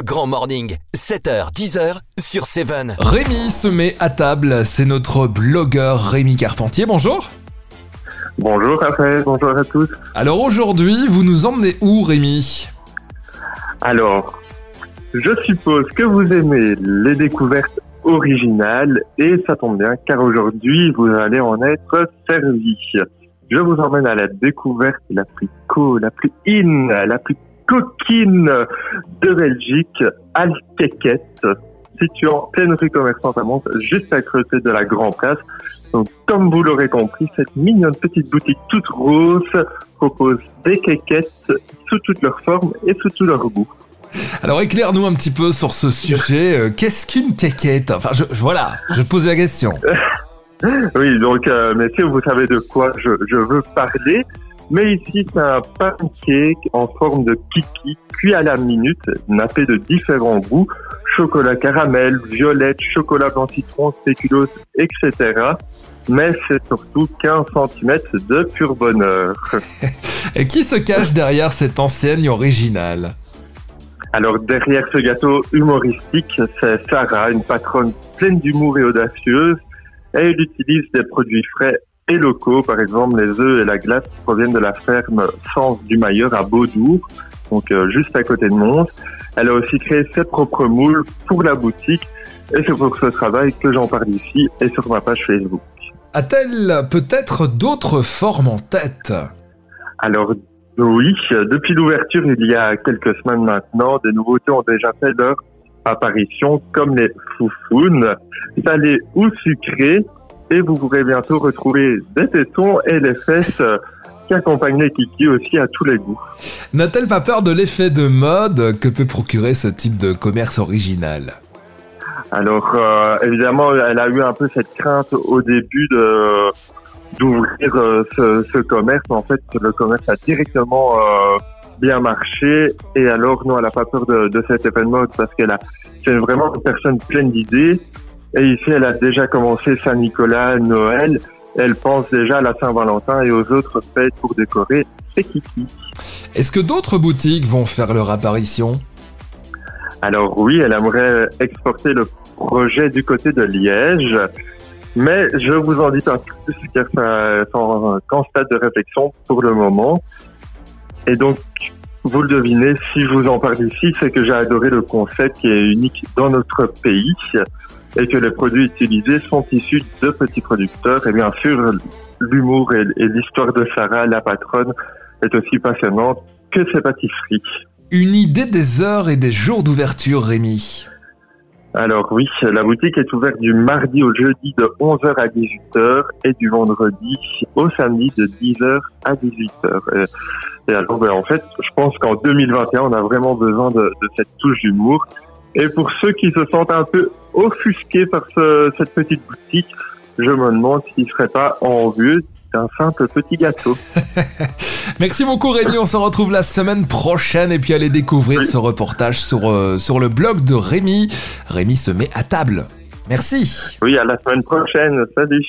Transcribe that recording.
Le Grand Morning, 7h, 10h sur 7. Rémi se met à table, c'est notre blogueur Rémi Carpentier, bonjour Bonjour Raphaël, bonjour à tous. Alors aujourd'hui, vous nous emmenez où Rémi? Alors, je suppose que vous aimez les découvertes originales et ça tombe bien car aujourd'hui vous allez en être servi. Je vous emmène à la découverte la plus cool, la plus in, la plus coquine de Belgique, Alkeket, située en pleine rue commerçante à Mons, juste à côté de la Grand Place. Donc, comme vous l'aurez compris, cette mignonne petite boutique toute rose propose des quéquettes sous toutes leurs formes et sous tous leurs goûts. Alors éclaire-nous un petit peu sur ce sujet. Euh, Qu'est-ce qu'une quéquette? Enfin, je, voilà, je pose la question. Oui, donc, euh, messieurs, vous savez de quoi je, je veux parler. Mais ici, c'est un pancake en forme de kiki, cuit à la minute, nappé de différents goûts, chocolat caramel, violette, chocolat blanc citron, spéculoos, etc. Mais c'est surtout 15 cm de pur bonheur. Et qui se cache derrière cette enseigne originale? Alors derrière ce gâteau humoristique, c'est Sarah, une patronne pleine d'humour et audacieuse. Et elle utilise des produits frais et locaux. Par exemple, les œufs et la glace proviennent de la ferme Sens du Mailleur à Beaudour, donc euh, juste à côté de Mons. Elle a aussi créé ses propres moules pour la boutique. Et c'est pour ce travail que j'en parle ici et sur ma page Facebook. A-t-elle peut-être d'autres formes en tête? Alors oui, depuis l'ouverture il y a quelques semaines maintenant, des nouveautés ont déjà fait leur apparition comme les foufounes, salées ou sucrées. Et vous pourrez bientôt retrouver des tétons et les fesses euh, qui accompagnent les kiki aussi à tous les goûts. N'a-t-elle pas peur de l'effet de mode que peut procurer ce type de commerce original? Alors euh, évidemment, elle a eu un peu cette crainte au début de d'ouvrir euh, ce, ce commerce. En fait, le commerce a directement euh, bien marché et alors nous, elle n'a pas peur de, de cet effet de mode parce qu'elle a c'est vraiment une personne pleine d'idées. Et ici, elle a déjà commencé Saint-Nicolas, Noël. Elle pense déjà à la Saint-Valentin et aux autres fêtes pour décorer ses kiki. Est-ce que d'autres boutiques vont faire leur apparition? Alors oui, elle aimerait exporter le projet du côté de Liège, mais je vous en dis pas plus car ça c'est qu'en stade de réflexion pour le moment. Et donc, vous le devinez, si je vous en parle ici, c'est que j'ai adoré le concept qui est unique dans notre pays et que les produits utilisés sont issus de petits producteurs. Et bien sûr, l'humour et, et l'histoire de Sarah, la patronne, est aussi passionnante que ses pâtisseries. Une idée des heures et des jours d'ouverture, Rémi Alors oui, la boutique est ouverte du mardi au jeudi de 11h à 18h et du vendredi au samedi de 10h à 18h. Et, et alors, ben, en fait, je pense qu'en 2021, on a vraiment besoin de, de cette touche d'humour. Et pour ceux qui se sentent un peu offusqués par ce- cette petite boutique, je me demande s'il ne serait pas envieux d'un simple petit gâteau. Merci beaucoup Rémi, on se retrouve la semaine prochaine et puis allez découvrir Oui. ce reportage sur, euh, sur le blog de Rémi. Rémi se met à table. Merci. Oui, à la semaine prochaine. Salut